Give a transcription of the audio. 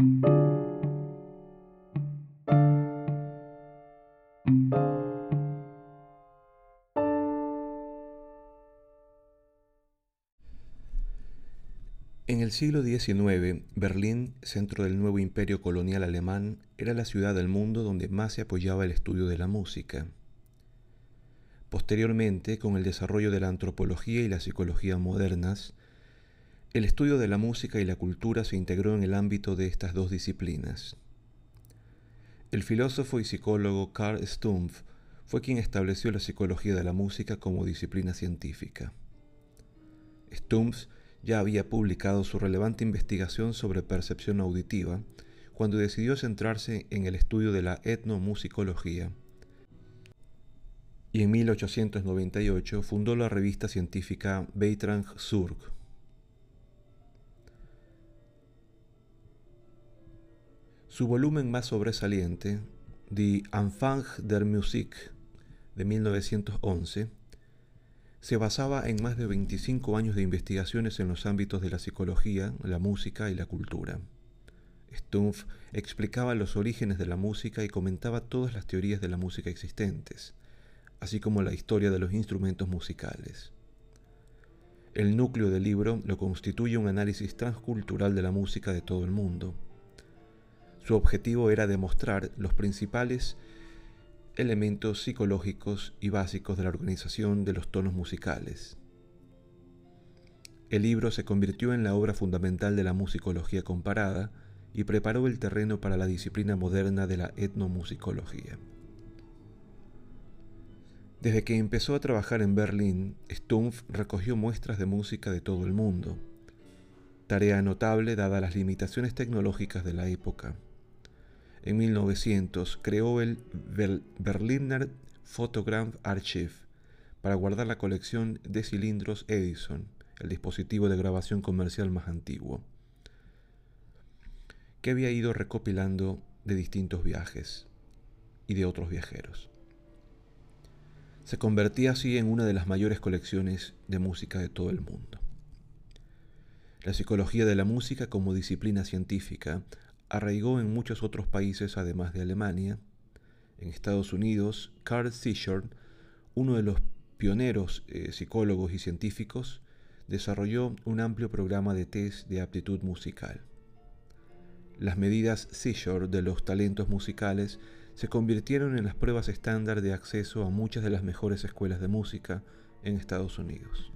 En el siglo XIX, Berlín, centro del nuevo imperio colonial alemán, era la ciudad del mundo donde más se apoyaba el estudio de la música. Posteriormente, con el desarrollo de la antropología y la psicología modernas, el estudio de la música y la cultura se integró en el ámbito de estas dos disciplinas. El filósofo y psicólogo Karl Stumpf fue quien estableció la psicología de la música como disciplina científica. Stumpf ya había publicado su relevante investigación sobre percepción auditiva cuando decidió centrarse en el estudio de la etnomusicología. Y en 1898 fundó la revista científica Beitrang Zurg. Su volumen más sobresaliente, Die Anfang der Musik, de 1911, se basaba en más de 25 años de investigaciones en los ámbitos de la psicología, la música y la cultura. Stumpf explicaba los orígenes de la música y comentaba todas las teorías de la música existentes, así como la historia de los instrumentos musicales. El núcleo del libro lo constituye un análisis transcultural de la música de todo el mundo. Su objetivo era demostrar los principales elementos psicológicos y básicos de la organización de los tonos musicales. El libro se convirtió en la obra fundamental de la musicología comparada y preparó el terreno para la disciplina moderna de la etnomusicología. Desde que empezó a trabajar en Berlín, Stumpf recogió muestras de música de todo el mundo, tarea notable dada las limitaciones tecnológicas de la época. En 1900 creó el Berliner Photogramm Archive para guardar la colección de cilindros Edison, el dispositivo de grabación comercial más antiguo, que había ido recopilando de distintos viajes y de otros viajeros. Se convertía así en una de las mayores colecciones de música de todo el mundo. La psicología de la música como disciplina científica arraigó en muchos otros países además de Alemania. En Estados Unidos, Carl Fisher, uno de los pioneros eh, psicólogos y científicos, desarrolló un amplio programa de test de aptitud musical. Las medidas Seizure de los talentos musicales se convirtieron en las pruebas estándar de acceso a muchas de las mejores escuelas de música en Estados Unidos.